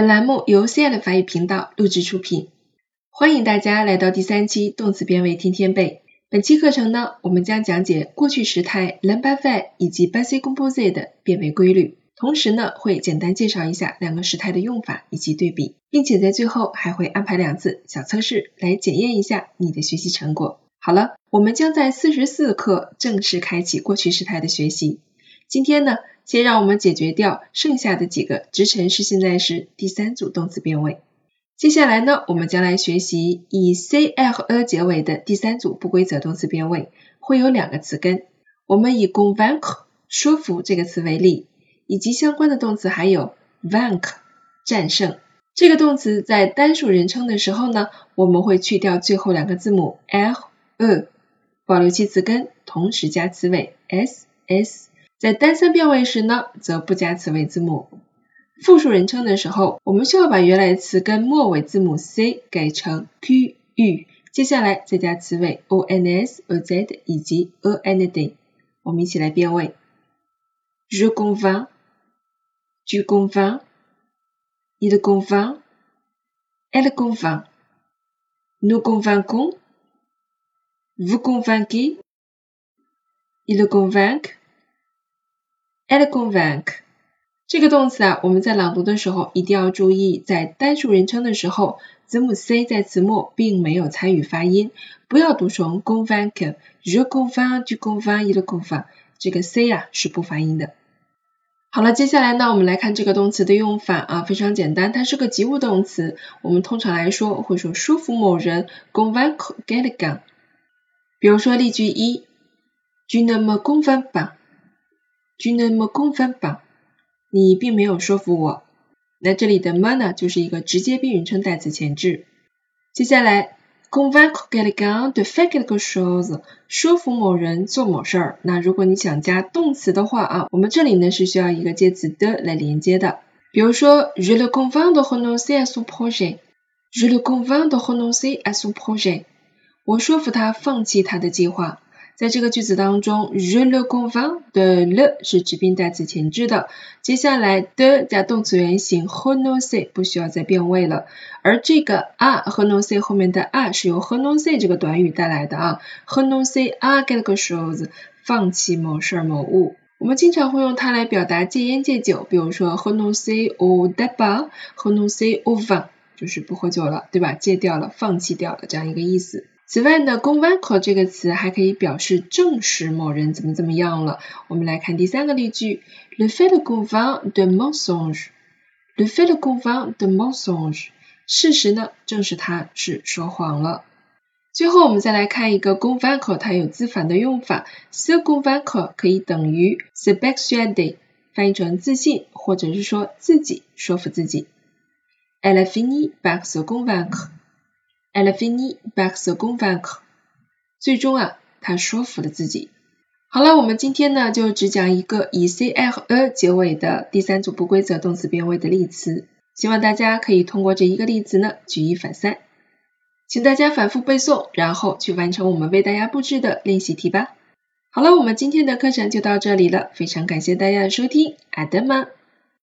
本栏目由 C 的法语频道录制出品，欢迎大家来到第三期动词变位天天背。本期课程呢，我们将讲解过去时态 l a m b a f a 以及 passé composé 的变位规律，同时呢，会简单介绍一下两个时态的用法以及对比，并且在最后还会安排两次小测试来检验一下你的学习成果。好了，我们将在四十四课正式开启过去时态的学习。今天呢，先让我们解决掉剩下的几个直陈式现在时第三组动词变位。接下来呢，我们将来学习以 c l e 结尾的第三组不规则动词变位，会有两个词根。我们以 convinc 说服这个词为例，以及相关的动词还有 vanc 战胜。这个动词在单数人称的时候呢，我们会去掉最后两个字母 l、e，保留其词根，同时加词尾 s、s。在单三变位时呢，则不加词尾字母。复数人称的时候，我们需要把原来词根末尾字母 c 改成 q、u，接下来再加词尾 o n s、o z 以及 a n d。我们一起来变位：je convainc，tu convainc，il convainc，elle convainc，nous convainquons，vous convainquez，il convainc。Elle convainc 这个动词啊，我们在朗读的时候一定要注意，在单数人称的时候，字母 c 在词末并没有参与发音，不要读成 convainc。Je convainc, tu convainc, il convainc，这个 c 啊是不发音的。好了，接下来呢，我们来看这个动词的用法啊，非常简单，它是个及物动词。我们通常来说会说说服某人，convaincre quelqu'un。比如说例句一，Tu ne me convaincs。Tu ne me convaincs pas，你并没有说服我。那这里的 mana，就是一个直接宾语称代词前置。接下来，convaincre quelqu'un de faire quelque chose，说服某人做某事儿。那如果你想加动词的话啊，我们这里呢是需要一个介词的来连接的。比如说，je le convainc de renoncer à son projet。je le convainc de renoncer à son projet。我说服他放弃他的计划。在这个句子当中，je le le 是指宾代词前置的，接下来的加动词原形 renoncer 不需要再变位了，而这个 a 和 n o s e 后面的 a 是由 renoncer 这个短语带来的啊，renoncer à quelque chose 放弃某事某物，我们经常会用它来表达戒烟戒酒，比如说 renoncer au tabac，renoncer au vin 就是不喝酒了，对吧？戒掉了，放弃掉了这样一个意思。此外呢，convaincre 这个词还可以表示证实某人怎么怎么样了。我们来看第三个例句：Le fait de convaincre de mensonge。Le fait convainc de mensonge，事实呢证实他是说谎了。最后我们再来看一个 convaincre，它有自反的用法，se convaincre 可以等于 se persuader，翻译成自信或者是说自己说服自己。Elle a fini par se convaincre。Elle finit par se convaincre。最终啊，她说服了自己。好了，我们今天呢就只讲一个以 c l e 结尾的第三组不规则动词变位的例词。希望大家可以通过这一个例子呢举一反三。请大家反复背诵，然后去完成我们为大家布置的练习题吧。好了，我们今天的课程就到这里了，非常感谢大家的收听，阿德玛。